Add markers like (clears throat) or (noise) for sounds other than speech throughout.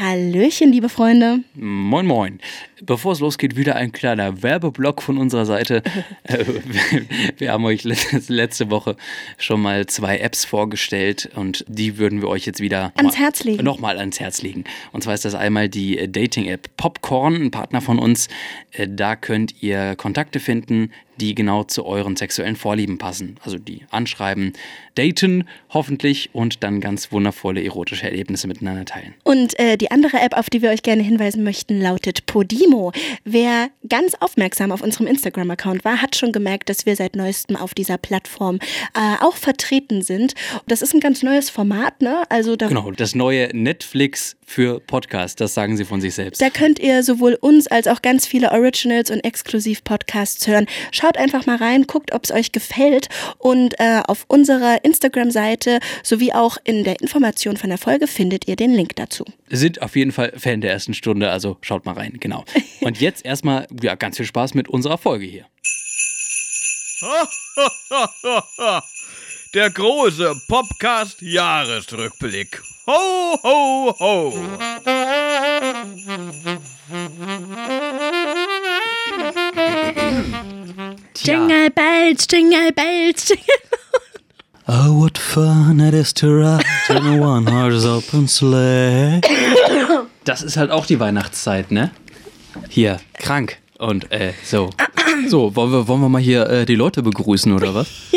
Hallöchen, liebe Freunde. Moin, moin. Bevor es losgeht, wieder ein kleiner Werbeblock von unserer Seite. (laughs) Äh, wir haben euch letzte Woche schon mal zwei Apps vorgestellt und die würden wir euch jetzt wieder ans Herz legen. Nochmal ans Herz legen. Und zwar ist das einmal die Dating-App Popcorn, ein Partner von uns. Äh, da könnt ihr Kontakte finden, die genau zu euren sexuellen Vorlieben passen. Also die anschreiben, daten hoffentlich und dann ganz wundervolle erotische Erlebnisse miteinander teilen. Und äh, die andere App, auf die wir euch gerne hinweisen möchten, lautet Podimo. Wer ganz aufmerksam auf unserem Instagram-Account war, hat schon gemerkt, dass wir seit neuestem auf dieser Plattform äh, auch vertreten sind. Das ist ein ganz neues Format, ne? Also da genau, das neue Netflix für Podcasts, das sagen sie von sich selbst. Da könnt ihr sowohl uns als auch ganz viele Originals und Exklusiv-Podcasts hören. Schaut einfach mal rein, guckt, ob es euch gefällt und äh, auf unserer Instagram-Seite sowie auch in der Information von der Folge findet ihr den Link dazu. Sind auf jeden Fall Fan der ersten Stunde, also schaut mal rein, genau. (laughs) Und jetzt erstmal ja, ganz viel Spaß mit unserer Folge hier. (laughs) Der große Podcast-Jahresrückblick. Ho, ho, ho! Jingle bells, jingle bells, jingle Oh, what fun it is to ride in a one-horse open sleigh. Das ist halt auch die Weihnachtszeit, ne? Hier, krank. Und äh, so. So, wollen wir, wollen wir mal hier äh, die Leute begrüßen, oder was? (laughs)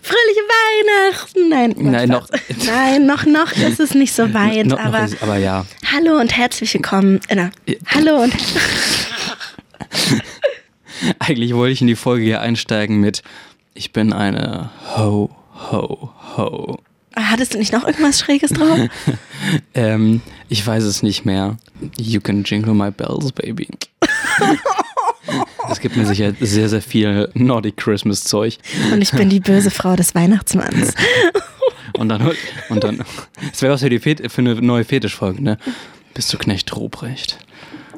Fröhliche Weihnachten! Nein, Nein, noch, Nein, noch, noch ist es nicht so (laughs) weit. No, aber, ist, aber ja. Hallo und herzlich willkommen. Äh, na, hallo und. (laughs) (laughs) Eigentlich wollte ich in die Folge hier einsteigen mit Ich bin eine Ho, Ho, Ho. Hattest du nicht noch irgendwas Schräges drauf? (laughs) ähm, ich weiß es nicht mehr. You can jingle my bells, baby. (laughs) Es gibt mir sicher sehr, sehr viel Nordic Christmas Zeug. Und ich bin die böse Frau des Weihnachtsmanns. Und dann, und dann, es wäre was für, die Fet für eine neue Fetischfolge, ne? Bist du Knecht Ruprecht?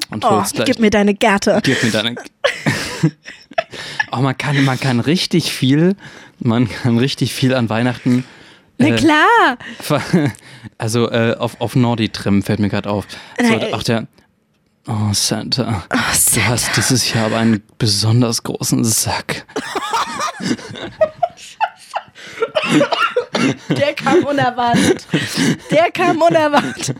Und oh, gib mir deine Gerte. Gib mir deine. (laughs) oh, man kann, man kann richtig viel, man kann richtig viel an Weihnachten. Na äh, klar. (laughs) Also äh, auf, auf Nordi-Trim fällt mir gerade auf. So, auch der, Oh Santa. oh, Santa. Du hast dieses Jahr aber einen besonders großen Sack. (laughs) (laughs) Der kam unerwartet. Der kam unerwartet.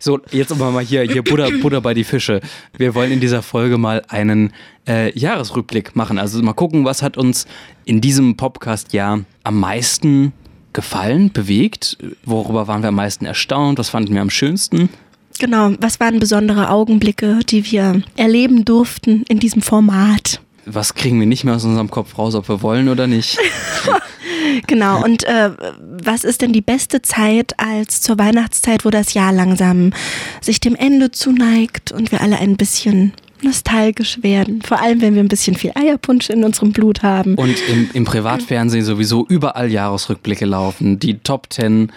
So, jetzt aber mal hier, hier Buddha, Buddha bei die Fische. Wir wollen in dieser Folge mal einen äh, Jahresrückblick machen. Also mal gucken, was hat uns in diesem Podcast-Jahr am meisten gefallen, bewegt? Worüber waren wir am meisten erstaunt? Was fanden wir am schönsten? Genau, was waren besondere Augenblicke, die wir erleben durften in diesem Format? Was kriegen wir nicht mehr aus unserem Kopf raus, ob wir wollen oder nicht? (laughs) genau, und äh, was ist denn die beste Zeit als zur Weihnachtszeit, wo das Jahr langsam sich dem Ende zuneigt und wir alle ein bisschen nostalgisch werden. Vor allem, wenn wir ein bisschen viel Eierpunsch in unserem Blut haben. Und im, im Privatfernsehen sowieso überall Jahresrückblicke laufen. Die Top Ten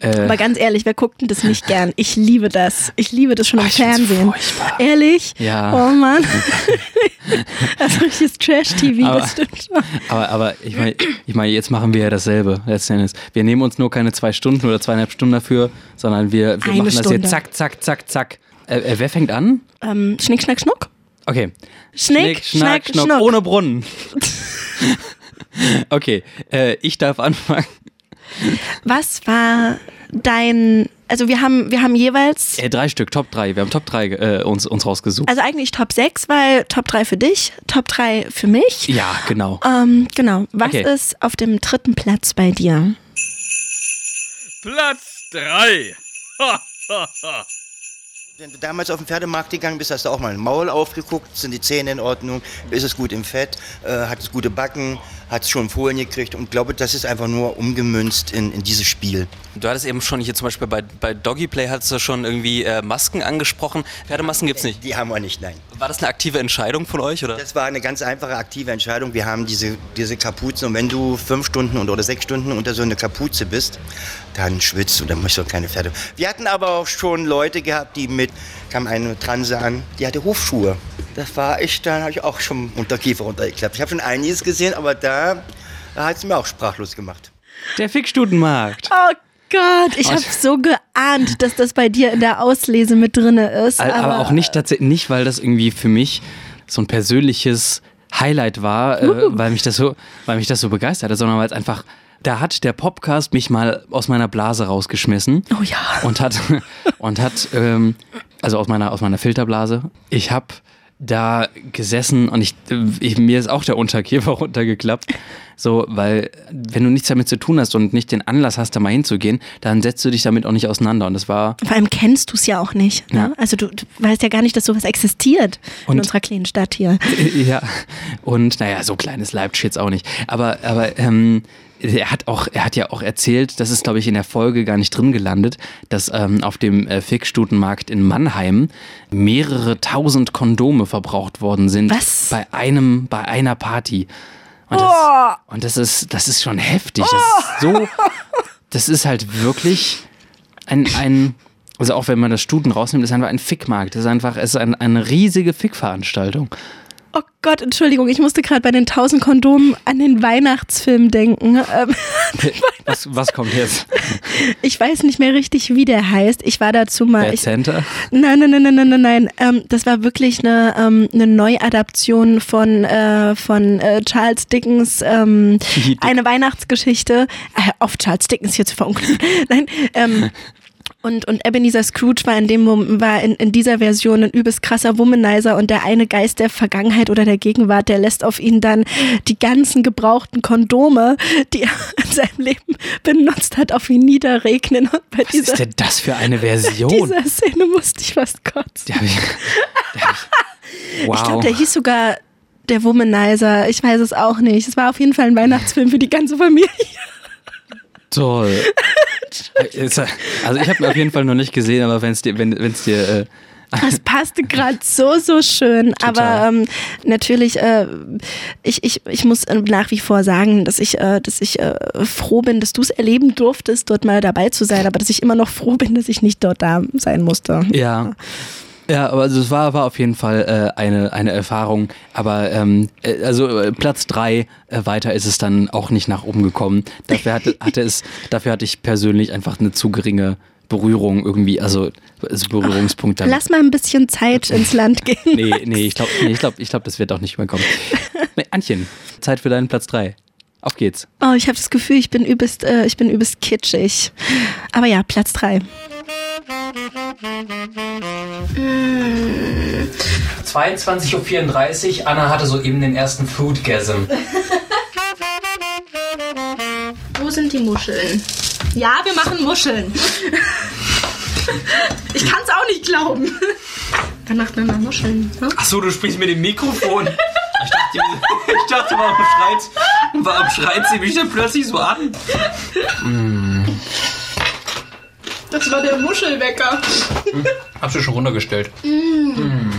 äh, Aber ganz ehrlich, wer guckt denn das nicht gern? Ich liebe das. Ich liebe das schon im Fernsehen. Ehrlich? Ja. Oh Mann. (laughs) (laughs) das ist richtiges Trash-TV, das stimmt schon. Aber, aber ich meine, ich mein, jetzt machen wir ja dasselbe letztendlich. Wir nehmen uns nur keine zwei Stunden oder zweieinhalb Stunden dafür, sondern wir, wir machen Stunde. das jetzt zack, zack, zack, zack. Äh, äh, wer fängt an? Ähm, Schnick, Schnack, Schnuck. Okay. Schnick, Schnick Schnack, Schnuck. Schnuck. Ohne Brunnen. (laughs) okay, äh, ich darf anfangen. Was war dein, also wir haben, wir haben jeweils. Äh, drei Stück, Top 3. Wir haben Top 3 äh, uns, uns rausgesucht. Also eigentlich Top 6, weil Top 3 für dich, Top 3 für mich. Ja, genau. Ähm, genau. Was okay. ist auf dem dritten Platz bei dir? Platz 3. (laughs) Wenn du damals auf den Pferdemarkt gegangen bist, hast du auch mal ein Maul aufgeguckt, sind die Zähne in Ordnung, ist es gut im Fett, äh, hat es gute Backen, hat es schon Folien gekriegt und glaube, das ist einfach nur umgemünzt in, in dieses Spiel. Du hattest eben schon hier zum Beispiel bei, bei Doggy Play hattest du schon irgendwie äh, Masken angesprochen. Pferdemasken gibt es nicht? Die haben wir nicht, nein. War das eine aktive Entscheidung von euch? Oder? Das war eine ganz einfache aktive Entscheidung. Wir haben diese, diese Kapuzen und wenn du fünf Stunden oder sechs Stunden unter so einer Kapuze bist, dann schwitzt du, dann möchtest du keine Pferde. Wir hatten aber auch schon Leute gehabt, die mit, kam eine Transe an, die hatte Hufschuhe. Das war ich, dann habe ich auch schon Unterkiefer runtergeklappt. Ich habe schon einiges gesehen, aber da, da hat es mir auch sprachlos gemacht. Der Fickstutenmarkt. Oh Gott, ich habe so geahnt, dass das bei dir in der Auslese mit drinne ist. Aber, Aber, auch nicht tatsächlich, nicht, weil das irgendwie für mich so ein persönliches Highlight war, äh, weil mich das so, weil mich das so begeistert hat, sondern weil es einfach, da hat der Podcast mich mal aus meiner Blase rausgeschmissen. Oh ja. Und hat, (laughs) und hat, ähm, also aus meiner, aus meiner Filterblase. Ich habe da gesessen und ich, ich, mir ist auch der Unterkiefer (laughs) runtergeklappt. So, weil wenn du nichts damit zu tun hast und nicht den Anlass hast, da mal hinzugehen, dann setzt du dich damit auch nicht auseinander. Und das war Vor allem kennst du es ja auch nicht. Ne? Ja. Also du, du weißt ja gar nicht, dass sowas existiert in Und- unserer kleinen Stadt hier. (laughs) Ja, und naja, so klein ist Leipzig jetzt auch nicht. Aber, aber ähm, er hat auch, er hat ja auch erzählt, das ist, glaube ich, in der Folge gar nicht drin gelandet, dass ähm, auf dem äh, Fickstutenmarkt in Mannheim mehrere tausend Kondome verbraucht worden sind Was? bei einem, bei einer Party. Und das, Oh. und das ist, das ist schon heftig. Das ist so, das ist halt wirklich ein, ein, also auch wenn man das Stuten rausnimmt, ist einfach ein Fickmarkt. Das ist einfach, es ist ein, eine riesige Fickveranstaltung. Oh Gott, Entschuldigung, ich musste gerade bei den tausend Kondomen an den Weihnachtsfilm denken. Ähm, (laughs) Was, was kommt jetzt? (laughs) ich weiß nicht mehr richtig, wie der heißt. Ich war dazu mal. Bad Ich, Center? Nein, nein, nein, nein, nein, nein, nein. Ähm, das war wirklich eine, ähm, eine Neuadaption von, äh, von äh, Charles Dickens ähm, eine Weihnachtsgeschichte. Äh, auf Charles Dickens hier zu verunglücken. (laughs) nein, ähm, und, und Ebenezer Scrooge war in dem Moment, war in, in dieser Version ein übelst krasser Womanizer und der eine Geist der Vergangenheit oder der Gegenwart, der lässt auf ihn dann die ganzen gebrauchten Kondome, die er (laughs) in seinem Leben benutzt hat, auf ihn niederregnen. Und bei Was dieser, ist denn das für eine Version? (laughs) dieser Szene musste ich fast kotzen. Hab ich, ich, wow. Ich glaube, der hieß sogar der Womanizer. Ich weiß es auch nicht. Es war auf jeden Fall ein Weihnachtsfilm für die ganze Familie. Toll. (laughs) Er- Also ich habe ihn auf jeden Fall noch nicht gesehen, aber wenn's dir, wenn es dir, äh, Das passte gerade so, so schön. (laughs) Aber ähm, natürlich, äh, ich, ich, ich muss äh, nach wie vor sagen, dass ich, äh, dass ich äh, froh bin, dass du es erleben durftest, dort mal dabei zu sein, aber dass ich immer noch froh bin, dass ich nicht dort da sein musste. ja. Ja, aber also es war, war auf jeden Fall äh, eine, eine Erfahrung. Aber ähm, äh, also äh, Platz drei äh, weiter ist es dann auch nicht nach oben gekommen. Dafür hatte, (laughs) hatte es, dafür hatte ich persönlich einfach eine zu geringe Berührung irgendwie, also, also Berührungspunkt damit. Lass mal ein bisschen Zeit (laughs) ins Land gehen. Nee, nee, ich glaube, nee, ich glaub, ich glaub, das wird auch nicht mehr kommen. Nee, Antchen, Zeit für deinen Platz 3. Auf geht's. Oh, ich habe das Gefühl, ich bin übelst, äh, ich bin übelst kitschig. Aber ja, Platz drei. 22.34 Uhr, Anna hatte soeben den ersten Foodgasm. Wo sind die Muscheln? Ja, wir machen Muscheln. Ich kann es auch nicht glauben. Dann macht man mal Muscheln. Ne? Achso, du sprichst mit dem Mikrofon. Ich dachte, ich dachte warum, schreit, warum schreit sie mich denn plötzlich so an? Das war der Muschelwecker. Hab du schon runtergestellt. Mm.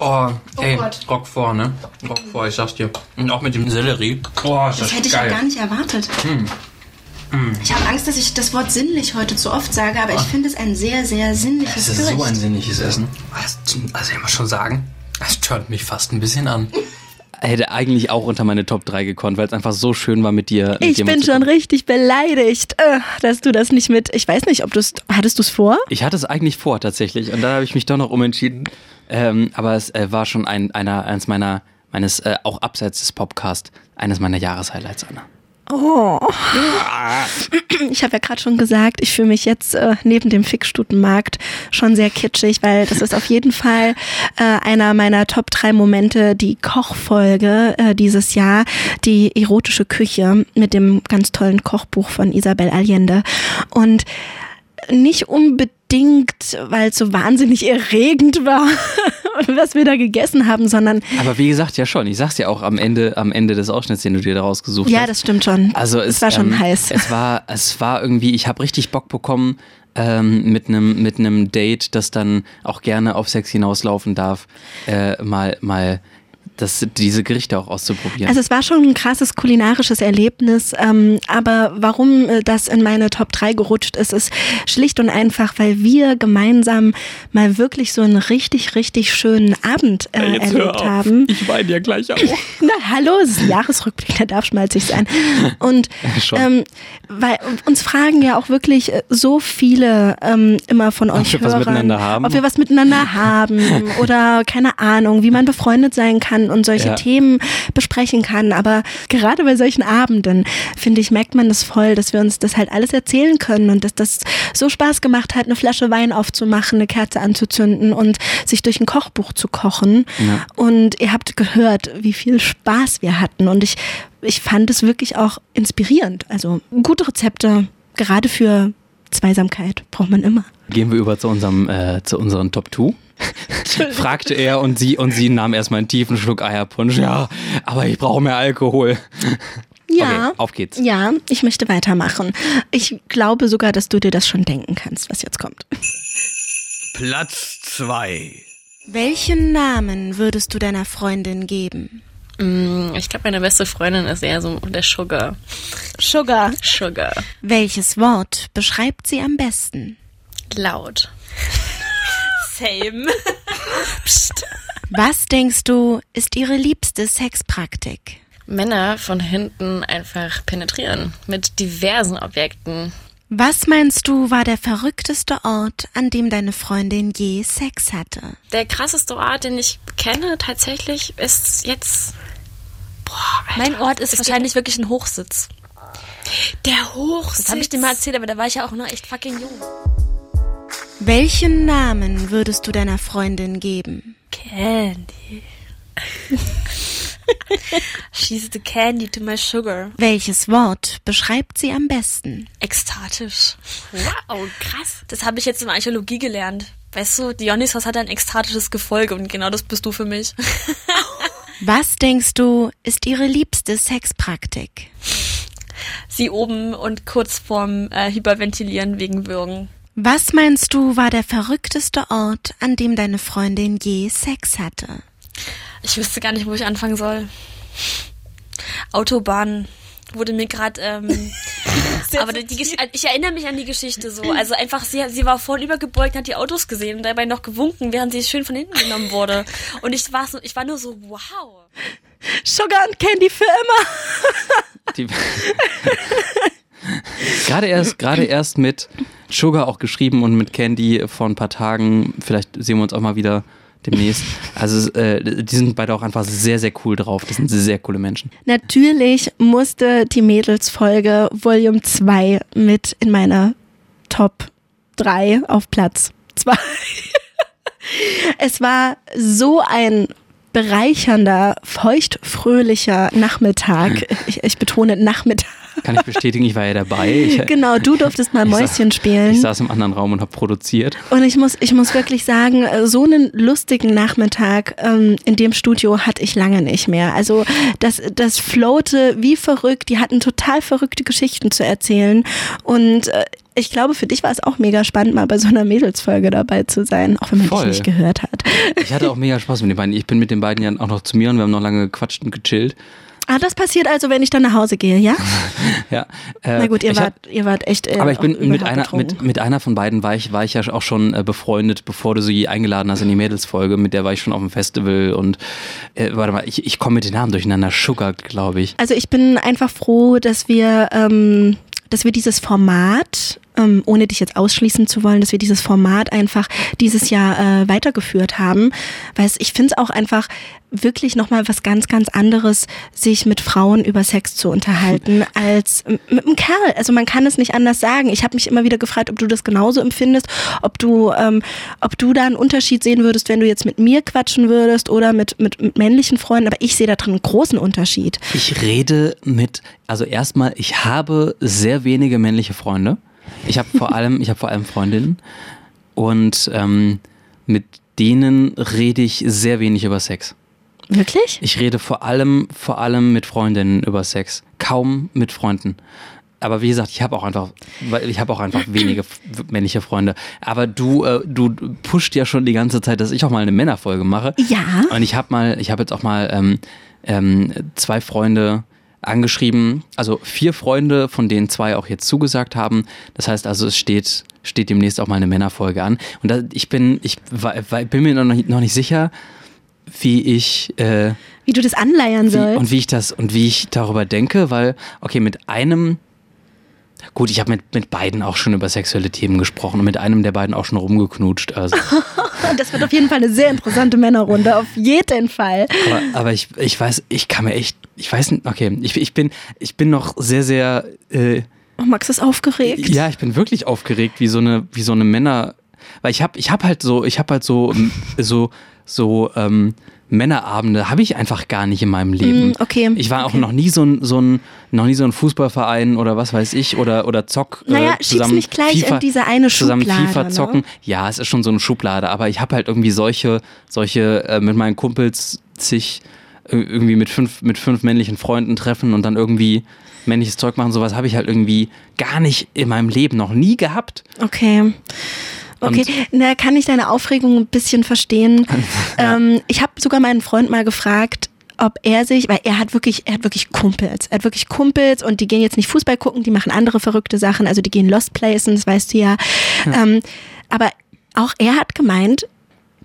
Oh, ey, Gott. Rock vor, ne? Rock vor, ich sag's dir. Und auch mit dem Sellerie. Oh, ist das, Das hätte ich ja geil. gar nicht erwartet. Ich habe Angst, dass ich das Wort sinnlich heute zu oft sage, aber ich finde es ein sehr, sehr sinnliches Es ist Gericht. so ein sinnliches Essen. Also ich muss schon sagen, das stört mich fast ein bisschen an. (laughs) Hätte eigentlich auch unter meine Top 3 gekonnt, weil es einfach so schön war mit dir. Mit ich bin schon richtig beleidigt, äh, dass du das nicht mit. Ich weiß nicht, ob du es. Hattest du es vor? Ich hatte es eigentlich vor tatsächlich und dann habe ich mich doch noch umentschieden. Ähm, aber es äh, war schon ein, einer, eines meiner, meines, äh, auch abseits des Podcasts, eines meiner Jahreshighlights, Anna. Ich habe ja gerade schon gesagt, ich fühle mich jetzt äh, neben dem Fickstutenmarkt schon sehr kitschig, weil das ist auf jeden Fall äh, einer meiner Top 3 Momente, die Kochfolge äh, dieses Jahr, die erotische Küche mit dem ganz tollen Kochbuch von Isabel Allende. Und nicht unbedingt, weil es so wahnsinnig erregend war, (laughs) was wir da gegessen haben, sondern Aber wie gesagt, ja schon. Ich sag's ja auch am Ende, am Ende des Ausschnitts, den du dir da rausgesucht ja, hast. das stimmt schon. Also es, es war schon ähm, heiß. Es war, es war irgendwie, ich habe richtig Bock bekommen ähm, mit einem mit einem Date, das dann auch gerne auf Sex hinauslaufen darf, äh, mal mal das, diese Gerichte auch auszuprobieren. Also es war schon ein krasses kulinarisches Erlebnis, ähm, aber warum äh, das in meine Top 3 gerutscht ist, ist schlicht und einfach, weil wir gemeinsam mal wirklich so einen richtig, richtig schönen Abend äh, erlebt haben. Ich weine ja gleich (laughs) auch. Na hallo, es ist ein Jahresrückblick, der darf schmalzig sein. Und (laughs) ähm, weil uns fragen ja auch wirklich äh, so viele ähm, immer von euch wir was Hörern, miteinander haben. ob wir was miteinander haben (laughs) oder keine Ahnung, wie man befreundet sein kann und solche Ja. Themen besprechen kann. Aber gerade bei solchen Abenden, finde ich, merkt man das voll, dass wir uns das halt alles erzählen können und dass das so Spaß gemacht hat, eine Flasche Wein aufzumachen, eine Kerze anzuzünden und sich durch ein Kochbuch zu kochen. Ja. Und ihr habt gehört, wie viel Spaß wir hatten. Und ich, ich fand es wirklich auch inspirierend. Also gute Rezepte, gerade für Zweisamkeit, braucht man immer. Gehen wir über zu unserem äh, zu unseren Top 2. fragte er und sie und sie nahm erstmal einen tiefen Schluck Eierpunsch. Ja, aber ich brauche mehr Alkohol. Ja. Okay, auf geht's. Ja, ich möchte weitermachen. Ich glaube sogar, dass du dir das schon denken kannst, was jetzt kommt. Platz 2. Welchen Namen würdest du deiner Freundin geben? Mm, Ich glaube, meine beste Freundin ist eher so der Sugar. Sugar. Sugar. Welches Wort beschreibt sie am besten? Laut. Same. (laughs) Was denkst du, ist ihre liebste Sexpraktik? Männer von hinten einfach penetrieren mit diversen Objekten. Was meinst du, war der verrückteste Ort, an dem deine Freundin je Sex hatte? Der krasseste Ort, den ich kenne, tatsächlich ist jetzt. Boah, Alter. Mein Ort ist geht- wahrscheinlich wirklich ein Hochsitz. der Hochsitz. Das habe ich dir mal erzählt, aber da war ich ja auch noch echt fucking jung. Welchen Namen würdest du deiner Freundin geben? Candy. She's the candy to my sugar. Welches Wort beschreibt sie am besten? Ekstatisch. Wow, krass. Das habe ich jetzt in Archäologie gelernt. Weißt du, Dionysos hat ein ekstatisches Gefolge und genau das bist du für mich. (laughs) Was denkst du, ist ihre liebste Sexpraktik? Sie oben und kurz vorm äh, Hyperventilieren wegen Würgen. Was meinst du, war der verrückteste Ort, an dem deine Freundin je Sex hatte? Ich wüsste gar nicht, wo ich anfangen soll. Autobahn wurde mir gerade. Ähm, (laughs) aber die, Gesch- ich erinnere mich an die Geschichte so. Also einfach, sie, sie war vornübergebeugt, hat die Autos gesehen und dabei noch gewunken, während sie schön von hinten genommen wurde. Und ich war so, ich war nur so, wow. Sugar und Candy für immer. Die, (laughs) (laughs) gerade erst, gerade erst mit Sugar auch geschrieben und mit Candy vor ein paar Tagen. Vielleicht sehen wir uns auch mal wieder demnächst. Also äh, die sind beide auch einfach sehr, sehr cool drauf. Das sind sehr coole Menschen. Natürlich musste die Mädels-Folge Volume 2 mit in meiner Top 3 auf Platz 2. (laughs) es war so ein bereichernder, feuchtfröhlicher Nachmittag. Ich, ich betone Nachmittag. Kann ich bestätigen, ich war ja dabei. Ich, (laughs) Genau, du durftest mal Mäuschen spielen. Ich saß im anderen Raum und habe produziert. Und ich muss, ich muss wirklich sagen, äh, so einen lustigen Nachmittag ähm, in dem Studio hatte ich lange nicht mehr. Also das, das floate wie verrückt. Die hatten total verrückte Geschichten zu erzählen. Und äh, ich glaube, für dich war es auch mega spannend, mal bei so einer Mädelsfolge dabei zu sein, auch wenn man Voll. dich nicht gehört hat. Ich hatte auch mega Spaß mit den beiden. Ich bin mit den beiden ja auch noch zu mir und wir haben noch lange gequatscht und gechillt. Ah, das passiert also, wenn ich dann nach Hause gehe, ja? (laughs) Ja, äh, Na gut, ihr ich hab- wart, ihr wart echt. Äh, Aber ich bin mit einer, mit, mit einer von beiden war ich, war ich ja auch schon äh, befreundet, bevor du sie eingeladen hast in die Mädelsfolge. Mit der war ich schon auf dem Festival und äh, warte mal, ich, ich komme mit den Namen durcheinander. Sugar, glaube ich. Also ich bin einfach froh, dass wir, ähm, dass wir dieses Format, ähm, ohne dich jetzt ausschließen zu wollen, dass wir dieses Format einfach dieses Jahr äh, weitergeführt haben. Weil ich finde es auch einfach wirklich nochmal was ganz, ganz anderes, sich mit Frauen über Sex zu unterhalten, (laughs) als mit einem Kerl. Also man kann es nicht anders sagen. Ich habe mich immer wieder gefragt, ob du das genauso empfindest, ob du, ähm, ob du da einen Unterschied sehen würdest, wenn du jetzt mit mir quatschen würdest oder mit, mit, mit männlichen Freunden. Aber ich sehe da drin einen großen Unterschied. Ich rede mit, also erstmal, ich habe sehr wenige männliche Freunde. Ich habe vor allem, ich habe vor allem Freundinnen und ähm, mit denen rede ich sehr wenig über Sex. Wirklich? Ich rede vor allem, vor allem mit Freundinnen über Sex. Kaum mit Freunden. aber wie gesagt, ich habe auch einfach, ich habe auch einfach wenige männliche Freunde. Aber du, äh, du pusht ja schon die ganze Zeit, dass ich auch mal eine Männerfolge mache. Ja. Und ich habe mal, ich habe jetzt auch mal ähm, ähm, zwei Freunde angeschrieben, also vier Freunde, von denen zwei auch jetzt zugesagt haben. Das heißt also, es steht, steht demnächst auch mal eine Männerfolge an. Und da, ich bin, ich war, war, bin mir noch nicht, noch nicht sicher, wie ich äh, Wie du das anleiern wie, sollst. und wie ich das und wie ich darüber denke, weil, okay, mit einem, gut, ich habe mit, mit beiden auch schon über sexuelle Themen gesprochen und mit einem der beiden auch schon rumgeknutscht. Also, (laughs) Das wird auf jeden Fall eine sehr interessante Männerrunde, auf jeden Fall. aber, aber ich, ich weiß, ich kann mir echt, ich weiß nicht, okay, ich, ich bin, ich bin noch sehr, sehr, äh, Oh, Max ist aufgeregt. ja, ich bin wirklich aufgeregt, wie so eine, wie so eine Männer, weil ich habe, ich habe halt so, ich habe halt so, so, so ähm, Männerabende habe ich einfach gar nicht in meinem Leben. Mm, okay, Ich war auch okay. noch nie so ein, so ein, noch nie so ein Fußballverein oder was weiß ich oder oder Zock. Naja, äh, zusammen nicht gleich in diese eine zusammen Schublade, FIFA ne? zocken. Ja, es ist schon so eine Schublade, aber ich habe halt irgendwie solche, solche äh, mit meinen Kumpels sich äh, irgendwie mit fünf, mit fünf männlichen Freunden treffen und dann irgendwie männliches Zeug machen, sowas habe ich halt irgendwie gar nicht in meinem Leben noch nie gehabt. Okay. Okay, na, kann ich deine Aufregung ein bisschen verstehen. ähm, ich habe sogar meinen Freund mal gefragt, ob er sich, weil er hat wirklich, er hat wirklich Kumpels. Er hat wirklich Kumpels und die gehen jetzt nicht Fußball gucken, die machen andere verrückte Sachen, also die gehen Lost Places, das weißt du ja. Ähm, aber auch er hat gemeint,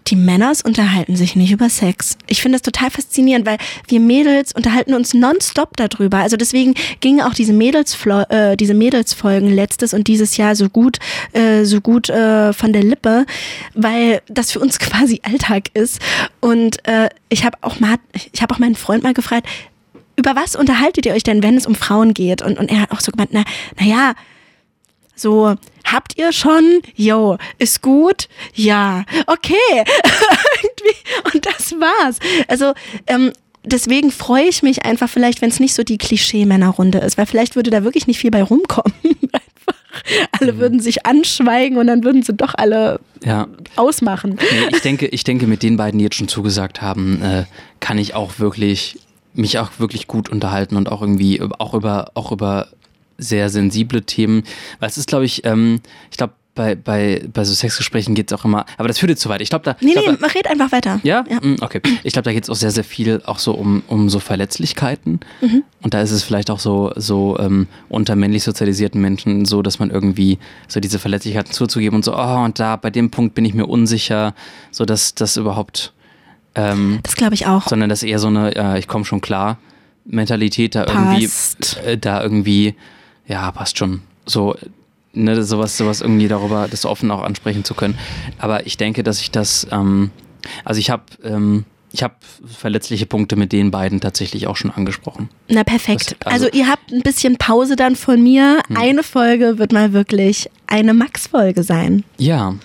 die Männers unterhalten sich nicht über Sex. Ich finde das total faszinierend, weil wir Mädels unterhalten uns nonstop darüber. Also deswegen gingen auch diese Mädels äh, diese Mädelsfolgen letztes und dieses Jahr so gut äh, so gut äh, von der Lippe, weil das für uns (laughs) quasi Alltag ist. Und äh, ich habe auch mal ich habe auch meinen Freund mal gefragt, über was unterhaltet ihr euch denn, wenn es um Frauen geht? Und, und er hat auch so gemeint, na, na ja, so, habt ihr schon? Jo, ist gut? Ja, okay. (laughs) Und das war's. Also, ähm, deswegen freue ich mich einfach vielleicht, wenn es nicht so die Klischee-Männerrunde ist, weil vielleicht würde da wirklich nicht viel bei rumkommen. (laughs) Alle würden sich anschweigen und dann würden sie doch alle Ja. ausmachen. Nee, ich denke, ich denke, mit den beiden, die jetzt schon zugesagt haben, äh, kann ich auch wirklich mich auch wirklich gut unterhalten und auch irgendwie auch über auch über sehr sensible Themen. Weil es ist, glaube ich, ähm, ich glaube bei, bei, bei so Sexgesprächen geht es auch immer, aber das führt jetzt zu weit. Ich glaube, da. Nee, glaub, nee, da red einfach weiter. ja? Mm, Okay. Ich glaube, da geht es auch sehr, sehr viel auch so um, um so Verletzlichkeiten. Und da ist es vielleicht auch so, so ähm, unter männlich sozialisierten Menschen so, dass man irgendwie so diese Verletzlichkeiten zuzugeben und so, oh, und da bei dem Punkt bin ich mir unsicher, so dass das überhaupt, ähm, Das glaube ich auch. sondern dass eher so eine, äh, ich komme schon klar, Mentalität da irgendwie, Passt. äh, da irgendwie, ja, passt schon. So, ne, sowas, sowas irgendwie darüber, das offen auch ansprechen zu können. Aber ich denke, dass ich das, ähm, also ich habe, ähm, ich habe verletzliche Punkte mit den beiden tatsächlich auch schon angesprochen. Na perfekt. Das- also- also, ihr habt ein bisschen Pause dann von mir. Eine Folge wird mal wirklich eine Max-Folge sein. Ja.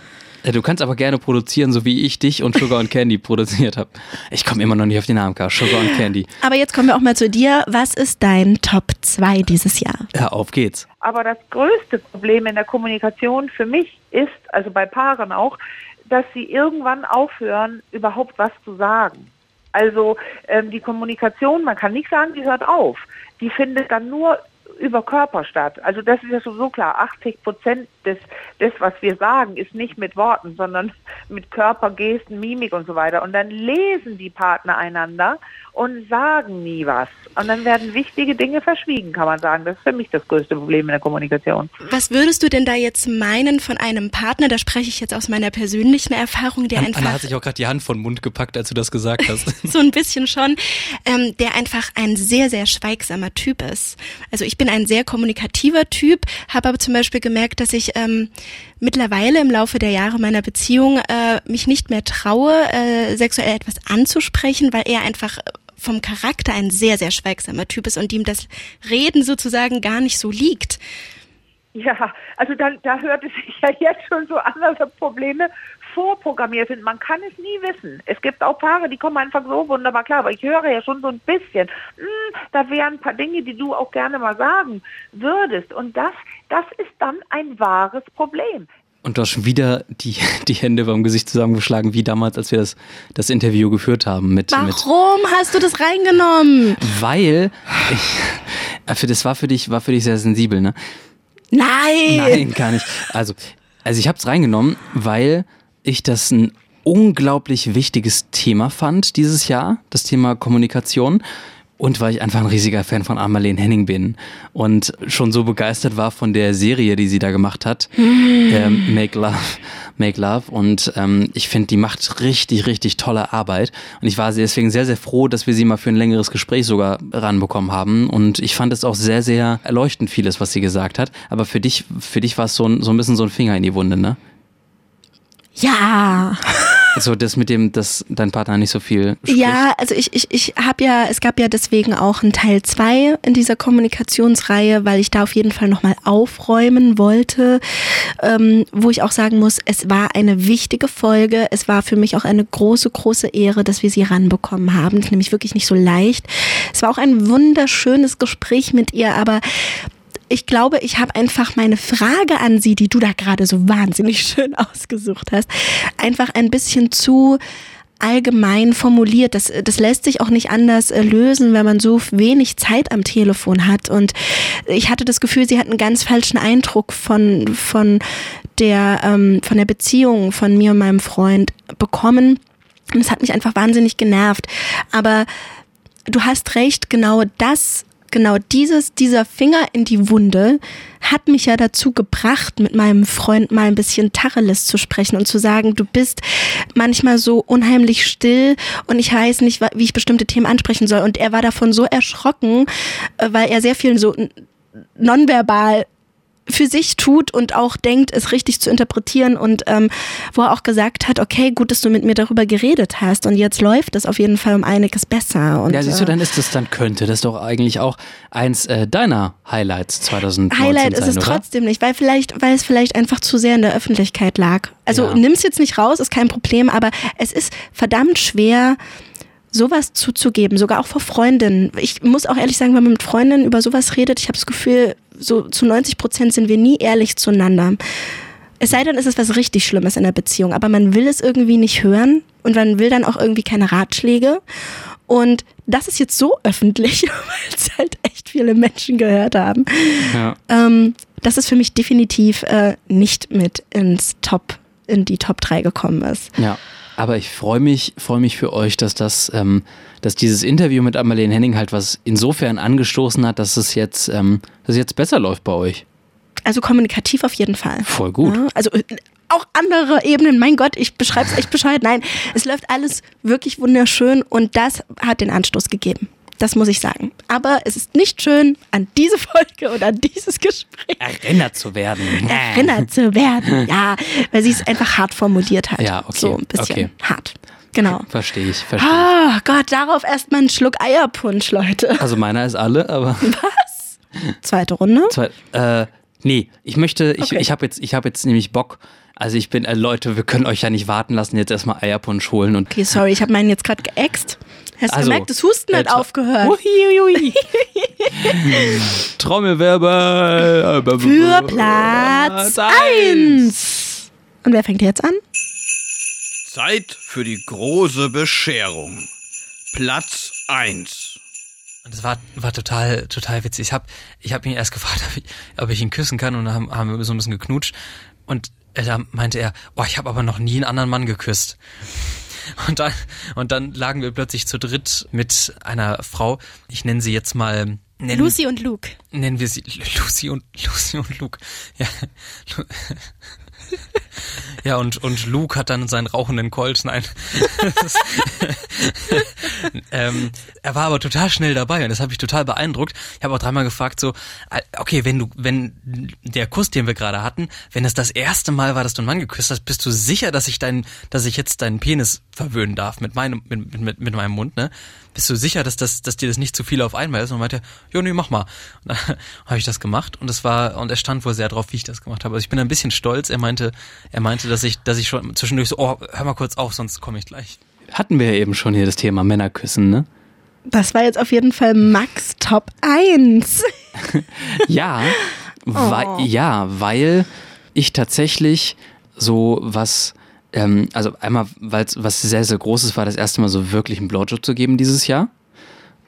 Äh, Du kannst aber gerne produzieren, so wie ich dich und Sugar und Candy produziert habe. Ich komme immer noch nicht auf den Namen, Karl. Sugar und Candy. Aber jetzt kommen wir auch mal zu dir. Was ist dein Top 2 dieses Jahr? Ja, auf geht's. Aber das größte Problem in der Kommunikation für mich ist, also bei Paaren auch, dass sie irgendwann aufhören, überhaupt was zu sagen. Also ähm, die Kommunikation, man kann nicht sagen, die hört auf. Die findet dann nur über Körper statt. Also das ist ja sowieso klar. 80 Prozent des, des, was wir sagen, ist nicht mit Worten, sondern (laughs) mit Körper, Gesten, Mimik und so weiter. Und dann lesen die Partner einander und sagen nie was. Und dann werden wichtige Dinge verschwiegen, kann man sagen. Das ist für mich das größte Problem in der Kommunikation. Was würdest du denn da jetzt meinen von einem Partner? Da spreche ich jetzt aus meiner persönlichen Erfahrung, der einfach Anna hat sich auch gerade die Hand vor den Mund gepackt, als du das gesagt hast. (laughs) so ein bisschen schon, ähm, der einfach ein sehr, sehr schweigsamer Typ ist. Also ich bin ein sehr kommunikativer Typ, habe aber zum Beispiel gemerkt, dass ich ähm, mittlerweile im Laufe der Jahre meiner Beziehung äh, mich nicht mehr traue, äh, sexuell etwas anzusprechen, weil er einfach vom Charakter ein sehr, sehr schweigsamer Typ ist und ihm das Reden sozusagen gar nicht so liegt. Ja, also da, da hört es sich ja jetzt schon so an, dass da Probleme vorprogrammiert sind. Man kann es nie wissen. Es gibt auch Paare, die kommen einfach so wunderbar klar. Aber ich höre ja schon so ein bisschen, hm, da wären ein paar Dinge, die du auch gerne mal sagen würdest. Und das, das ist dann ein wahres Problem. Und du hast schon wieder die, (laughs) die Hände beim Gesicht zusammengeschlagen, wie damals, als wir das, das Interview geführt haben mit, mit Warum hast du das reingenommen? weil ich, Äh, für- Das war für dich, war für dich sehr sensibel, ne? Nein! Nein, gar nicht. Also, also ich habe es reingenommen, weil ich das ein unglaublich wichtiges Thema fand dieses Jahr, das Thema Kommunikation. Und weil ich einfach ein riesiger Fan von Armalene Henning bin und schon so begeistert war von der Serie, die sie da gemacht hat, ähm, Make Love, Make Love. Und ähm, ich finde, die macht richtig, richtig tolle Arbeit. Und ich war deswegen sehr, sehr froh, dass wir sie mal für ein längeres Gespräch sogar ranbekommen haben. Und ich fand es auch sehr, sehr erleuchtend vieles, was sie gesagt hat. Aber für dich, für dich war es so, ein- so ein bisschen so ein Finger in die Wunde, ne? Ja. (laughs) So das mit dem, dass dein Partner nicht so viel spricht. Ja, also ich, ich, ich habe ja, es gab ja deswegen auch einen Teil 2 in dieser Kommunikationsreihe, weil ich da auf jeden Fall nochmal aufräumen wollte, ähm, wo ich auch sagen muss, es war eine wichtige Folge. Es war für mich auch eine große, große Ehre, dass wir sie ranbekommen haben. Das ist nämlich wirklich nicht so leicht. Es war auch ein wunderschönes Gespräch mit ihr, aber ich glaube, ich habe einfach meine Frage an Sie, die du da gerade so wahnsinnig (laughs) schön ausgesucht hast, einfach ein bisschen zu allgemein formuliert. Das, das lässt sich auch nicht anders äh, lösen, wenn man so wenig Zeit am Telefon hat. Und ich hatte das Gefühl, sie hat einen ganz falschen Eindruck von, von, der, ähm, von der Beziehung von mir und meinem Freund bekommen. Und es hat mich einfach wahnsinnig genervt. Aber du hast recht, genau das, genau dieses, dieser Finger in die Wunde hat mich ja dazu gebracht, mit meinem Freund mal ein bisschen Tacheles zu sprechen und zu sagen, du bist manchmal so unheimlich still und ich weiß nicht, wie ich bestimmte Themen ansprechen soll. Und er war davon so erschrocken, äh, weil er sehr viel so nonverbal für sich tut und auch denkt, es richtig zu interpretieren und ähm, wo er auch gesagt hat, okay, gut, dass du mit mir darüber geredet hast und jetzt läuft es auf jeden Fall um einiges besser. Und, Ja, siehst du, äh, dann ist das dann könnte das doch eigentlich auch eins äh, deiner Highlights 2019 Highlight sein, ist es oder? trotzdem nicht, weil vielleicht, weil es vielleicht einfach zu sehr in der Öffentlichkeit lag. Also Ja. nimm's jetzt nicht raus, ist kein Problem, aber es ist verdammt schwer, sowas zuzugeben, sogar auch vor Freundinnen. Ich muss auch ehrlich sagen, wenn man mit Freundinnen über sowas redet, ich habe das Gefühl, so zu 90 Prozent sind wir nie ehrlich zueinander. Es sei denn, es ist was richtig Schlimmes in der Beziehung, aber man will es irgendwie nicht hören und man will dann auch irgendwie keine Ratschläge. Und das ist jetzt so öffentlich, (laughs) weil es halt echt viele Menschen gehört haben. Ja. Ähm, das ist für mich definitiv äh, nicht mit ins Top, in die Top 3 gekommen ist. Ja, aber ich freue mich, freue mich für euch, dass das, ähm, dass dieses Interview mit Amalene Henning halt was insofern angestoßen hat, dass es jetzt, ähm, dass es jetzt besser läuft bei euch. Also kommunikativ auf jeden Fall. Voll gut. Ja, also äh, auch andere Ebenen, mein Gott, ich beschreibe es echt bescheuert. Nein, es läuft alles wirklich wunderschön und das hat den Anstoß gegeben. Das muss ich sagen. Aber es ist nicht schön, an diese Folge oder an dieses Gespräch Erinnert zu werden. erinnert zu werden. (laughs) Ja, weil sie es einfach hart formuliert hat. Ja, okay, So ein bisschen okay. hart. Genau. Verstehe ich, verstehe ich. Ah, Gott, darauf erstmal einen Schluck Eierpunsch, Leute. Also meiner ist alle, aber (laughs) Zweite Runde. zwei, äh, nee, ich möchte, ich, Okay. ich habe jetzt, ich habe jetzt nämlich Bock. Also ich bin, äh, Leute, wir können euch ja nicht warten lassen, jetzt erstmal Eierpunsch holen und Okay, sorry, ich habe meinen jetzt gerade geäxt. Hast du Also, gemerkt, das Husten hat aufgehört. Uiuiui. (laughs) Trommelwerber Für Platz 1. Und wer fängt jetzt an? Zeit für die große Bescherung. Platz 1. Und es war, war total, total witzig. Ich habe ich hab ihn erst (laughs) gefragt, ob ich, ob ich ihn küssen kann und dann haben, haben wir so ein bisschen geknutscht. Und da meinte er, oh, ich habe aber noch nie einen anderen Mann geküsst. Und dann, und dann lagen wir plötzlich zu dritt mit einer Frau. Ich nenne sie jetzt mal. Nennen, Lucy und Luke. Nennen wir sie Lu- Lucy und Lucy und Luke. Ja. Ja, und, und Luke hat dann seinen rauchenden Colt. Nein. (laughs) Ähm, er war aber total schnell dabei und das hat mich total beeindruckt. Ich habe auch dreimal gefragt, so, okay, wenn du, wenn der Kuss, den wir gerade hatten, wenn es das erste Mal war, dass du einen Mann geküsst hast, bist du sicher, dass ich deinen, dass ich jetzt deinen Penis verwöhnen darf mit meinem, mit, mit, mit meinem Mund, ne? Bist du sicher, dass das, dass dir das nicht zu viel auf einmal ist? Und er meinte, ja, nee, mach mal. Und dann (laughs) habe ich das gemacht und es war, und er stand wohl sehr drauf, wie ich das gemacht habe. Also ich bin ein bisschen stolz. Er meinte, er meinte, dass ich, dass ich schon zwischendurch so, oh, hör mal kurz auf, sonst komme ich gleich. hatten wir ja eben schon hier das Thema Männerküssen, ne? Das war jetzt auf jeden Fall Max Top 1. (laughs) Ja, weil, ja, weil ich tatsächlich so was, ähm, also einmal, weil es was sehr, sehr Großes war, das erste Mal so wirklich einen Blowjob zu geben dieses Jahr.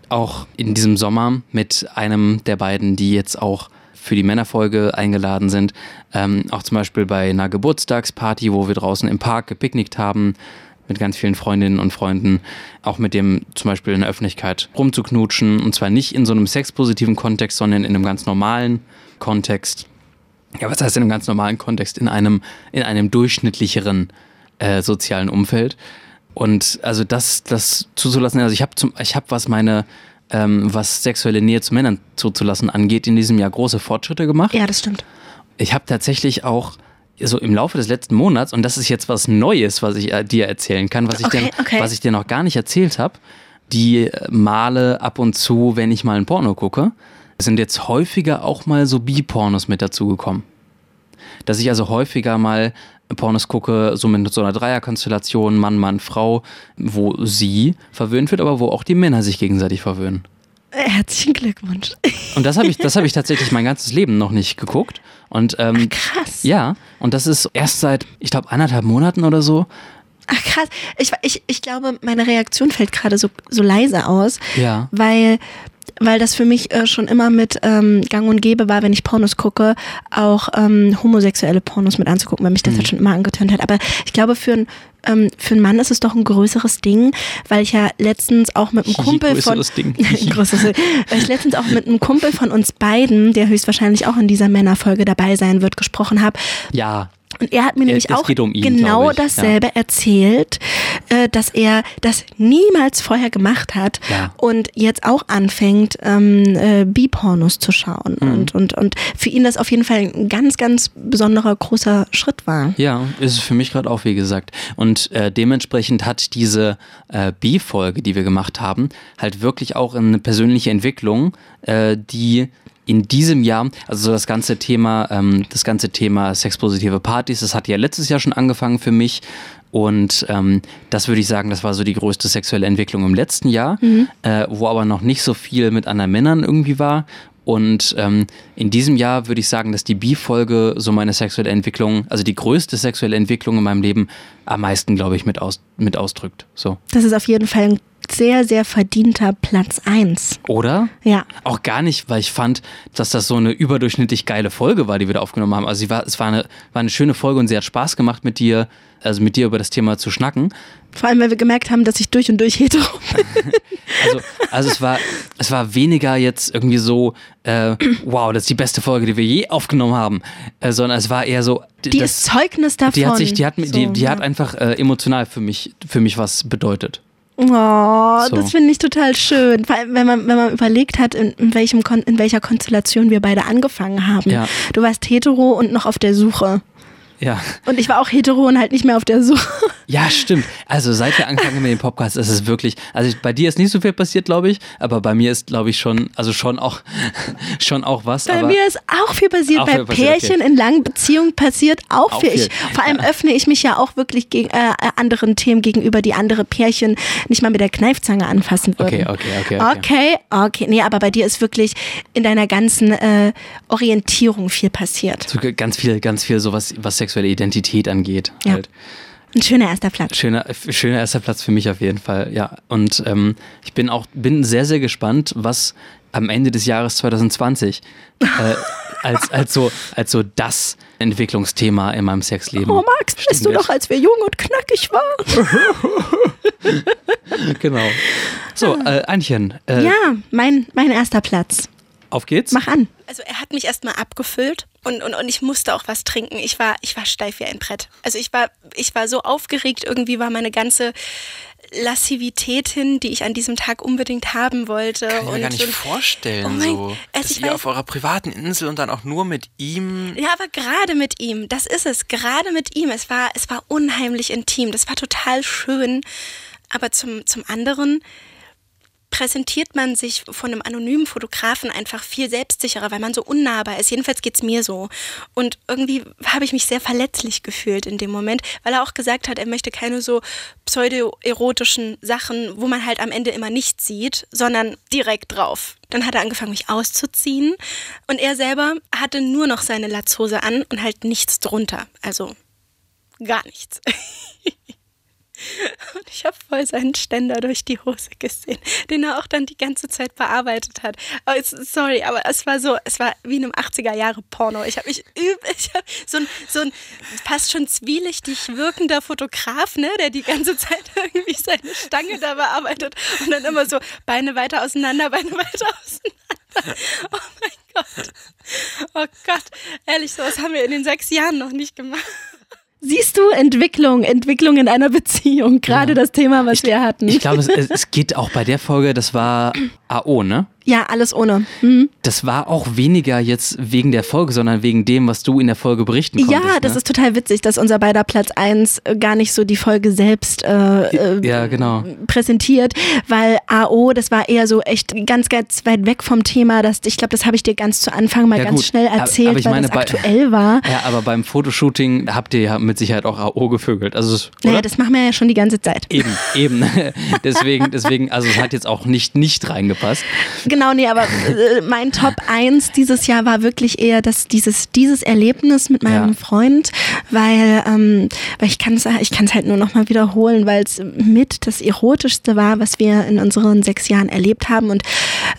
auch in diesem Sommer mit einem der beiden, die jetzt auch für die Männerfolge eingeladen sind. Ähm, auch zum Beispiel bei einer Geburtstagsparty, wo wir draußen im Park gepicknickt haben mit ganz vielen Freundinnen und Freunden, auch mit dem zum Beispiel in der Öffentlichkeit rumzuknutschen. Und zwar nicht in so einem sexpositiven Kontext, sondern in einem ganz normalen Kontext. Ja, was heißt in einem ganz normalen Kontext? In einem, in einem durchschnittlicheren äh, sozialen Umfeld. Und also das, das zuzulassen, also ich habe ich habe was meine ähm, was sexuelle Nähe zu Männern zuzulassen angeht, in diesem Jahr große Fortschritte gemacht. Ja, das stimmt. Ich habe tatsächlich auch so im Laufe des letzten Monats, und das ist jetzt was Neues, was ich äh, dir erzählen kann, was ich, Okay, dir, okay. was ich dir noch gar nicht erzählt habe, die Male ab und zu, wenn ich mal ein Porno gucke, sind jetzt häufiger auch mal so Bi-Pornos mit dazugekommen. Dass ich also häufiger mal Pornos gucke, so mit so einer Dreierkonstellation, Mann, Mann, Frau, wo sie verwöhnt wird, aber wo auch die Männer sich gegenseitig verwöhnen. Äh, Herzlichen Glückwunsch. Und das habe ich, das habe ich tatsächlich mein ganzes Leben noch nicht geguckt. Und ähm, Krass. ja, und das ist erst seit, ich glaube, anderthalb Monaten oder so. Ach krass. Ich, ich, ich glaube, meine Reaktion fällt gerade so, so leise aus, Ja. weil, weil das für mich äh, schon immer mit ähm, Gang und Gäbe war, wenn ich Pornos gucke, auch ähm, homosexuelle Pornos mit anzugucken, weil mich das halt schon immer angetönt hat. Aber ich glaube, für ein ähm, für einen Mann ist es doch ein größeres Ding, weil ich ja letztens auch mit einem Kumpel von Größeres Ding. (laughs) größeres Ding. weil ich letztens auch mit einem Kumpel von uns beiden, der höchstwahrscheinlich auch in dieser Männerfolge dabei sein wird, gesprochen habe. Ja. Und er hat mir nämlich es auch um ihn, genau ich, ja. dasselbe erzählt, äh, dass er das niemals vorher gemacht hat Ja. und jetzt auch anfängt, ähm, äh, Bi-Pornos zu schauen. Mhm. Und, und, und für ihn das auf jeden Fall ein ganz, ganz besonderer großer Schritt war. Ja, ist es für mich gerade auch, wie gesagt. Und äh, dementsprechend hat diese äh, B-Folge, die wir gemacht haben, halt wirklich auch eine persönliche Entwicklung, äh, die in diesem Jahr, also so das ganze Thema, ähm, das ganze Thema sexpositive Partys, das hat ja letztes Jahr schon angefangen für mich. Und ähm, das würde ich sagen, das war so die größte sexuelle Entwicklung im letzten Jahr, äh, wo aber noch nicht so viel mit anderen Männern irgendwie war. Und ähm, in diesem Jahr würde ich sagen, dass die Bi-Folge so meine sexuelle Entwicklung, also die größte sexuelle Entwicklung in meinem Leben, am meisten, glaube ich, mit, aus, mit ausdrückt. So. Das ist auf jeden Fall ein sehr, sehr verdienter Platz eins. Oder? Ja. Auch gar nicht, weil ich fand, dass das so eine überdurchschnittlich geile Folge war, die wir da aufgenommen haben. Also sie war, es war eine, war eine schöne Folge und sie hat Spaß gemacht mit dir, also mit dir über das Thema zu schnacken. Vor allem, weil wir gemerkt haben, dass ich durch und durch hetero (laughs) bin. Also, also es war, es war weniger jetzt irgendwie so, äh, wow, das ist die beste Folge, die wir je aufgenommen haben, äh, sondern es war eher so, Die das, ist Zeugnis davon. die hat sich, die hat, die, So, die hat ja. einfach äh, emotional für mich, für mich was bedeutet. Oh, So. das finde ich total schön. Vor allem, wenn man, wenn man überlegt hat, in, in, welchem Kon in welcher Konstellation wir beide angefangen haben. Ja. Du warst hetero und noch auf der Suche. Ja. Und ich war auch hetero und halt nicht mehr auf der Suche. Ja, stimmt. Also seit wir angefangen haben mit dem Podcast, ist es wirklich, also bei dir ist nicht so viel passiert, glaube ich, aber bei mir ist, glaube ich, schon, also schon auch, (laughs) schon auch was. Bei mir ist auch viel passiert. Auch Bei viel passiert, Pärchen in langen Beziehungen passiert auch, Auch viel. viel. Ich, vor allem öffne ich mich ja auch wirklich gegen äh, anderen Themen gegenüber, die andere Pärchen nicht mal mit der Kneifzange anfassen würden. Okay, okay, okay, okay. Okay, okay. Nee, aber bei dir ist wirklich in deiner ganzen äh, Orientierung viel passiert. so ganz viel, ganz viel so was, was sexuelle Identität angeht. Ja. Halt. Ein schöner erster Platz. Schöner, schöner erster Platz für mich auf jeden Fall, ja. Und ähm, ich bin auch, bin sehr, sehr gespannt, was am Ende des Jahres 2020 äh, als, als, so, als so das Entwicklungsthema in meinem Sexleben. Oh, Max, weißt du doch, als wir jung und knackig waren? (laughs) Genau. So, äh, Anchen, äh, Ja, mein, mein erster Platz. Auf geht's. Mach an. Also er hat mich erstmal abgefüllt und, und, und ich musste auch was trinken. Ich war, ich war steif wie ein Brett. Also ich war, ich war so aufgeregt, irgendwie war meine ganze Lassivität hin, die ich an diesem Tag unbedingt haben wollte. Kann ich mir gar nicht vorstellen, Oh mein- so. also dass ich ihr weiß- auf eurer privaten Insel und dann auch nur mit ihm. Ja, aber gerade mit ihm, das ist es, gerade mit ihm. Es war, es war unheimlich intim, das war total schön. Aber zum, zum anderen präsentiert man sich von einem anonymen Fotografen einfach viel selbstsicherer, weil man so unnahbar ist. Jedenfalls geht's mir so. Und irgendwie habe ich mich sehr verletzlich gefühlt in dem Moment, weil er auch gesagt hat, er möchte keine so pseudo-erotischen Sachen, wo man halt am Ende immer nichts sieht, sondern direkt drauf. Dann hat er angefangen, mich auszuziehen. Und er selber hatte nur noch seine Latzhose an und halt nichts drunter. Also gar nichts. (laughs) Und ich habe voll seinen Ständer durch die Hose gesehen, den er auch dann die ganze Zeit bearbeitet hat. Es, sorry, aber es war so, es war wie in einem 80er Jahre Porno. Ich habe mich üb, ich hab so ein, so ein fast schon zwielichtig wirkender Fotograf, ne, der die ganze Zeit (laughs) irgendwie seine Stange da bearbeitet und dann immer so Beine weiter auseinander, Beine weiter auseinander. Oh mein Gott. Oh Gott. Ehrlich, sowas haben wir in den sechs Jahren noch nicht gemacht. Siehst du Entwicklung, Entwicklung in einer Beziehung, gerade das Thema, was wir hatten. Ich glaube, es, es geht auch bei der Folge, das war AO, ne? Ja, alles ohne. Mhm. Das war auch weniger jetzt wegen der Folge, sondern wegen dem, was du in der Folge berichten konntest. Ja, das ne? ist total witzig, dass unser beider Platz 1 gar nicht so die Folge selbst äh, äh, Ja, genau. präsentiert, weil AO, das war eher so echt ganz, ganz weit weg vom Thema. Das, ich glaube, das habe ich dir ganz zu Anfang mal Ja, ganz gut. schnell Aber- erzählt, aber ich weil meine, das aktuell war. Ja, aber beim Fotoshooting habt ihr ja mit Sicherheit auch AO gevögelt. Also, oder? Naja, das machen wir ja schon die ganze Zeit. Eben, eben. (laughs) deswegen, deswegen, also es hat jetzt auch nicht nicht reingepasst. (laughs) Genau, nee, aber äh, mein Top 1 dieses Jahr war wirklich eher das, dieses, dieses Erlebnis mit meinem Ja. Freund, weil, ähm, weil ich kann es ich kann's halt nur noch mal wiederholen, weil es mit das Erotischste war, was wir in unseren sechs Jahren erlebt haben und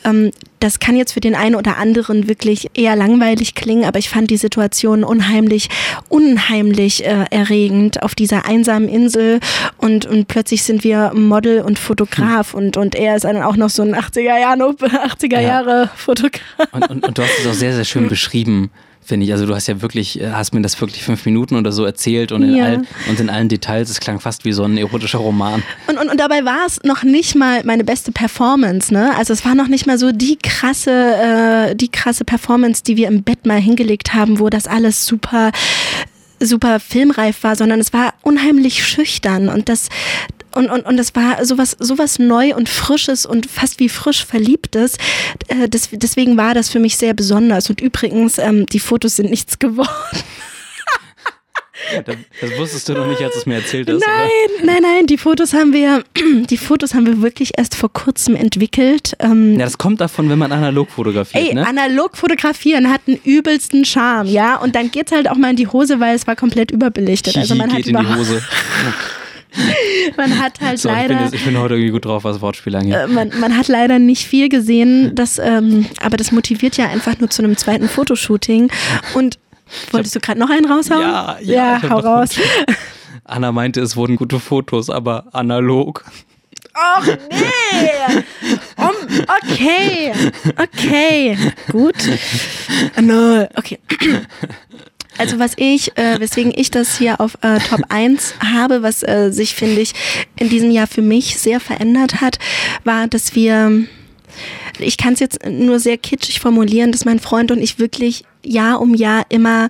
ähm, das kann jetzt für den einen oder anderen wirklich eher langweilig klingen, aber ich fand die Situation unheimlich, unheimlich äh, erregend auf dieser einsamen Insel. Und, und plötzlich sind wir Model und Fotograf und, und er ist dann auch noch so ein 80er Jahre, 80er Jahre Fotograf. Und, und, und du hast es auch sehr, sehr schön beschrieben, finde ich. Also du hast ja wirklich, äh, hast mir das wirklich fünf Minuten oder so erzählt und in, Ja. all, und in allen Details. Es klang fast wie so ein erotischer Roman. Und, und, und dabei war es noch nicht mal meine beste Performance, ne? Also es war noch nicht mal so die krasse, äh, die krasse Performance, die wir im Bett mal hingelegt haben, wo das alles super, super filmreif war, sondern es war unheimlich schüchtern und das und, und, und das war sowas, sowas neu und frisches und fast wie frisch verliebtes. Äh, das, deswegen war das für mich sehr besonders. Und übrigens, ähm, die Fotos sind nichts geworden. Das, wusstest du noch nicht, als du es mir erzählt hast, oder? Nein, nein, nein, die Fotos haben wir, (clears throat) die Fotos haben wir wirklich erst vor kurzem entwickelt. Ähm, Ja, das kommt davon, wenn man analog fotografiert, Ey, ne? analog fotografieren hat einen übelsten Charme, ja. Und dann geht's halt auch mal in die Hose, weil es war komplett überbelichtet. Also man hat geht in die Hose. (laughs) (laughs) Man hat halt So, ich, bin leider. jetzt, ich bin heute irgendwie gut drauf, was Wortspiel angeht. äh, man, man hat leider nicht viel gesehen, das, ähm, aber das motiviert ja einfach nur zu einem zweiten Fotoshooting. Und wolltest du gerade noch einen raushauen? Ja, ja, ja hab hau raus. (laughs) Anna meinte, es wurden gute Fotos, aber analog. Och nee! Um, okay, okay, gut. (laughs) No, okay. Also was ich, äh, weswegen ich das hier auf äh, Top 1 habe, was äh, sich, finde ich, in diesem Jahr für mich sehr verändert hat, war, dass wir, ich kann es jetzt nur sehr kitschig formulieren, dass mein Freund und ich wirklich Jahr um Jahr immer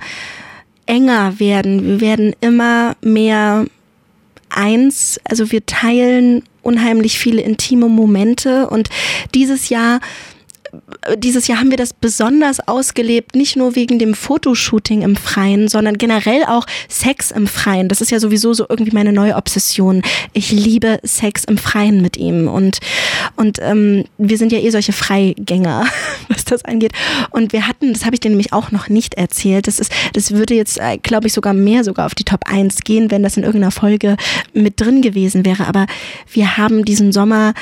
enger werden. Wir werden immer mehr eins, also wir teilen unheimlich viele intime Momente und dieses Jahr dieses Jahr haben wir das besonders ausgelebt, nicht nur wegen dem Fotoshooting im Freien, sondern generell auch Sex im Freien. Das ist ja sowieso so irgendwie meine neue Obsession. Ich liebe Sex im Freien mit ihm und und ähm, wir sind ja eh solche Freigänger, (laughs) was das angeht. Und wir hatten, das habe ich dir nämlich auch noch nicht erzählt. Das ist, das würde jetzt, äh, glaube ich, sogar mehr sogar auf die Top 1 gehen, wenn das in irgendeiner Folge mit drin gewesen wäre. Aber wir haben diesen Sommer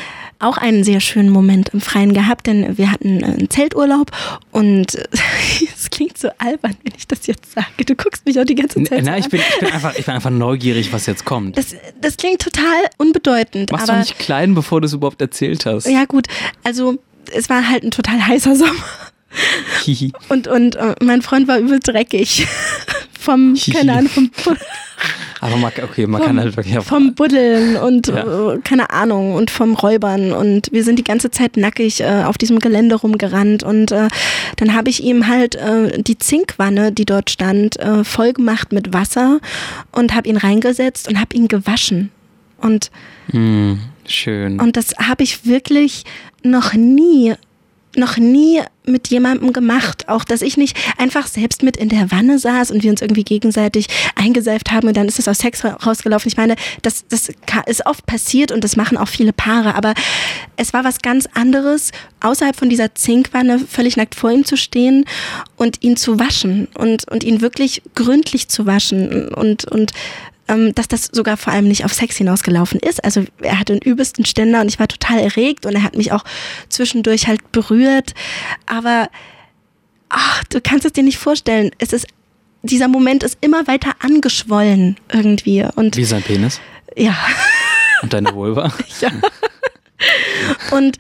auch einen sehr schönen Moment im Freien gehabt, denn wir hatten einen Zelturlaub und (laughs) es klingt so albern, wenn ich das jetzt sage. Du guckst mich auch die ganze Zeit. so Na, ich an. bin, ich, bin einfach, ich bin einfach neugierig, was jetzt kommt. das, das klingt total unbedeutend, Machst du aber nicht klein, bevor du es überhaupt erzählt hast. ja gut, also es war halt ein total heißer Sommer und und äh, mein Freund war übel dreckig vom keine Ahnung vom (laughs) Aber man, okay, man vom, kann halt wirklich. vom Buddeln und Ja. äh, keine Ahnung und vom Räubern und wir sind die ganze Zeit nackig äh, auf diesem Gelände rumgerannt und äh, dann habe ich ihm halt äh, die Zinkwanne, die dort stand, äh, voll gemacht mit Wasser und habe ihn reingesetzt und habe ihn gewaschen und Hm, schön. und das habe ich wirklich noch nie, noch nie mit jemandem gemacht. Auch, dass ich nicht einfach selbst mit in der Wanne saß und wir uns irgendwie gegenseitig eingeseift haben und dann ist es aus Sex ra- rausgelaufen. Ich meine, das, das ist oft passiert und das machen auch viele Paare, aber es war was ganz anderes, außerhalb von dieser Zinkwanne völlig nackt vor ihm zu stehen und ihn zu waschen und, und ihn wirklich gründlich zu waschen und, und dass das sogar vor allem nicht auf Sex hinausgelaufen ist. Also er hatte den übelsten Ständer und ich war total erregt und er hat mich auch zwischendurch halt berührt. Aber ach, du kannst es dir nicht vorstellen. Es ist dieser Moment ist immer weiter angeschwollen irgendwie und Wie sein Penis ja und deine Vulva. (laughs) ja und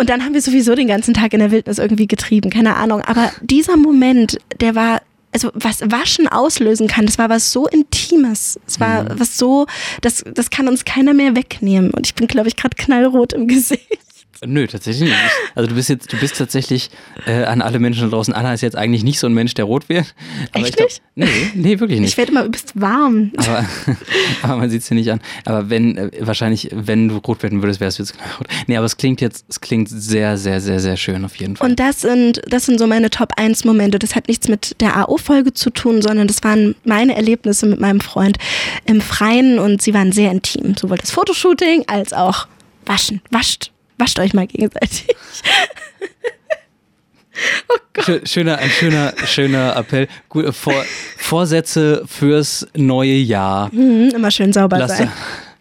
und dann haben wir sowieso den ganzen Tag in der Wildnis irgendwie getrieben, keine Ahnung. Aber dieser Moment, der war, also was Waschen auslösen kann, das war was so Intimes. Es war Mhm. was so, das, das kann uns keiner mehr wegnehmen. Und ich bin, glaube ich, gerade knallrot im (laughs) Gesicht. Nö, tatsächlich nicht. Also du bist jetzt, du bist tatsächlich äh, an alle Menschen da draußen. Anna ist jetzt eigentlich nicht so ein Mensch, der rot wird. Aber Echt ich glaub, nicht? Nee, nee, wirklich Ich nicht. werde immer übelst warm. Aber, (laughs) aber man sieht es dir nicht an. Aber wenn, äh, wahrscheinlich, wenn du rot werden würdest, wärst du jetzt knallrot. Nee, aber es klingt jetzt, es klingt sehr, sehr, sehr, sehr schön auf jeden Fall. Und das sind, das sind so meine Top 1 Momente. Das hat nichts mit der AO-Folge zu tun, sondern das waren meine Erlebnisse mit meinem Freund im Freien und sie waren sehr intim. Sowohl das Fotoshooting als auch Waschen. Wascht. Wascht euch mal gegenseitig. (laughs) Schö- Schöner, ein schöner, schöner Appell. Gut, äh, Vor, Vorsätze fürs neue Jahr. Mhm, immer schön sauber Lasst, sein.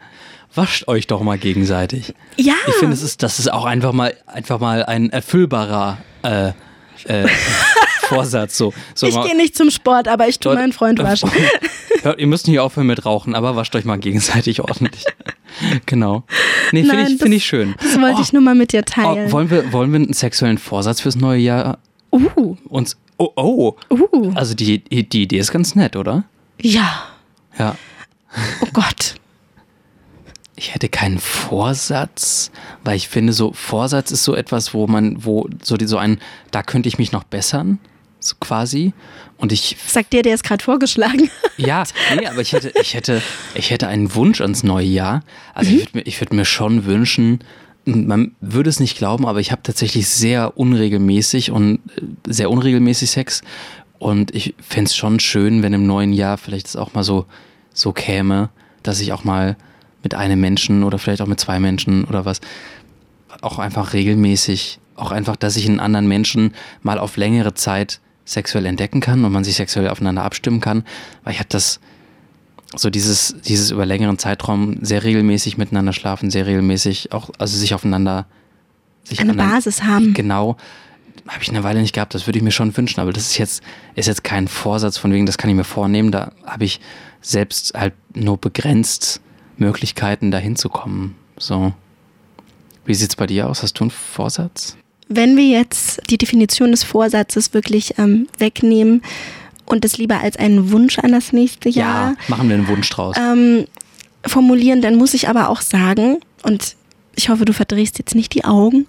(laughs) wascht euch doch mal gegenseitig. Ja. Ich finde, es ist, das ist auch einfach mal, einfach mal ein erfüllbarer äh, äh, (laughs) Vorsatz. So, so Ich gehe nicht zum Sport, aber ich tue meinen Freund waschen. Hört, ihr müsst nicht aufhören mit Rauchen, aber wascht euch mal gegenseitig ordentlich. (laughs) genau. Nee, finde ich, find ich schön. Das wollte Oh, ich nur mal mit dir oh, teilen. wollen, wir, wollen wir einen sexuellen Vorsatz fürs neue Jahr uh, uns. Oh, oh. uh. Also die, die Idee ist ganz nett, oder? Ja. Ja. Oh Gott. Ich hätte keinen Vorsatz, weil ich finde, so Vorsatz ist so etwas, wo man, wo so, die, so ein, da könnte ich mich noch bessern, so quasi. Und ich, Sagt dir, der ist gerade vorgeschlagen. ja, nee, aber ich hätte, ich hätte, ich hätte einen Wunsch ans neue Jahr. Also ich würde mir, ich würde mir schon wünschen, man würde es nicht glauben, aber ich habe tatsächlich sehr unregelmäßig und äh, sehr unregelmäßig Sex. Und ich fände es schon schön, wenn im neuen Jahr vielleicht es auch mal so, so käme, dass ich auch mal mit einem Menschen oder vielleicht auch mit zwei Menschen oder was auch einfach regelmäßig, auch einfach, dass ich einen anderen Menschen mal auf längere Zeit sexuell entdecken kann und man sich sexuell aufeinander abstimmen kann. Weil ich habe das, so dieses, dieses über längeren Zeitraum sehr regelmäßig miteinander schlafen, sehr regelmäßig auch, also sich aufeinander, sich Eine Basis haben. Genau. Habe ich eine Weile nicht gehabt, das würde ich mir schon wünschen, aber das ist jetzt, ist jetzt kein Vorsatz von wegen, das kann ich mir vornehmen, da habe ich selbst halt nur begrenzt Möglichkeiten, da hinzukommen. So. Wie sieht's bei dir aus? Hast du einen Vorsatz? Wenn wir jetzt die Definition des Vorsatzes wirklich ähm, wegnehmen und es lieber als einen Wunsch an das nächste Jahr machen wir einen Wunsch draus. ähm, formulieren, dann muss ich aber auch sagen, und ich hoffe, du verdrehst jetzt nicht die Augen,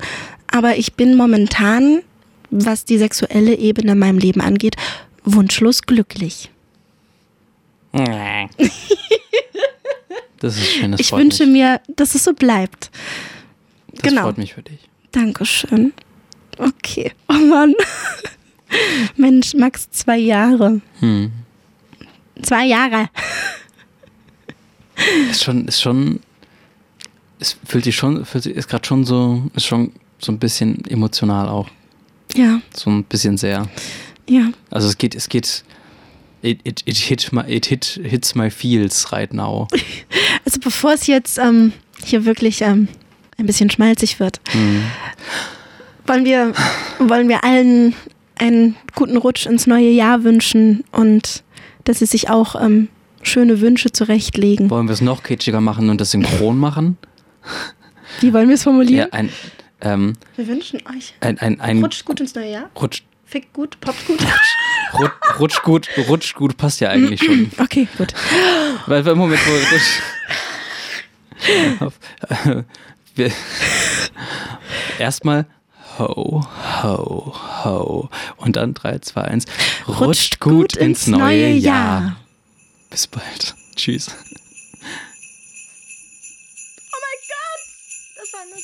aber ich bin momentan, was die sexuelle Ebene in meinem Leben angeht, wunschlos glücklich. (laughs) Das ist schön, das ich wünsche mich. mir, dass es so bleibt. Das genau. freut mich für dich. Dankeschön. Okay. Oh Mann. Mensch, Max, zwei Jahre. Hm. Zwei Jahre. Ist schon, ist schon, es fühlt sich schon, fühlt sich, ist gerade schon so, ist schon so ein bisschen emotional auch. Ja, So ein bisschen sehr. ja. Also es geht, es geht, it, it, it, hit my, it hit, hits my feels right now. (laughs) Also bevor es jetzt ähm, hier wirklich ähm, ein bisschen schmalzig wird, Hm. Wollen wir, wollen wir allen einen guten Rutsch ins neue Jahr wünschen und dass sie sich auch ähm, schöne Wünsche zurechtlegen. Wollen wir es noch kitschiger machen und das synchron machen? Wie wollen wir es Ja, formulieren? ein, ähm, Wir wünschen euch ein, ein, ein Rutscht gut ins neue Jahr. Rutsch, Fickt gut, poppt gut. Rutsch, Rutsch gut, Rutsch gut passt ja eigentlich schon. Okay, gut. Weil im Moment, wo Rutsch. (laughs) Äh, wir- Erstmal ho, ho, ho. Und dann 3, 2, 1. Rutscht, Rutscht gut, gut ins, ins neue, Jahr. Jahr. Bis bald. Tschüss. Oh mein Gott! Das war eine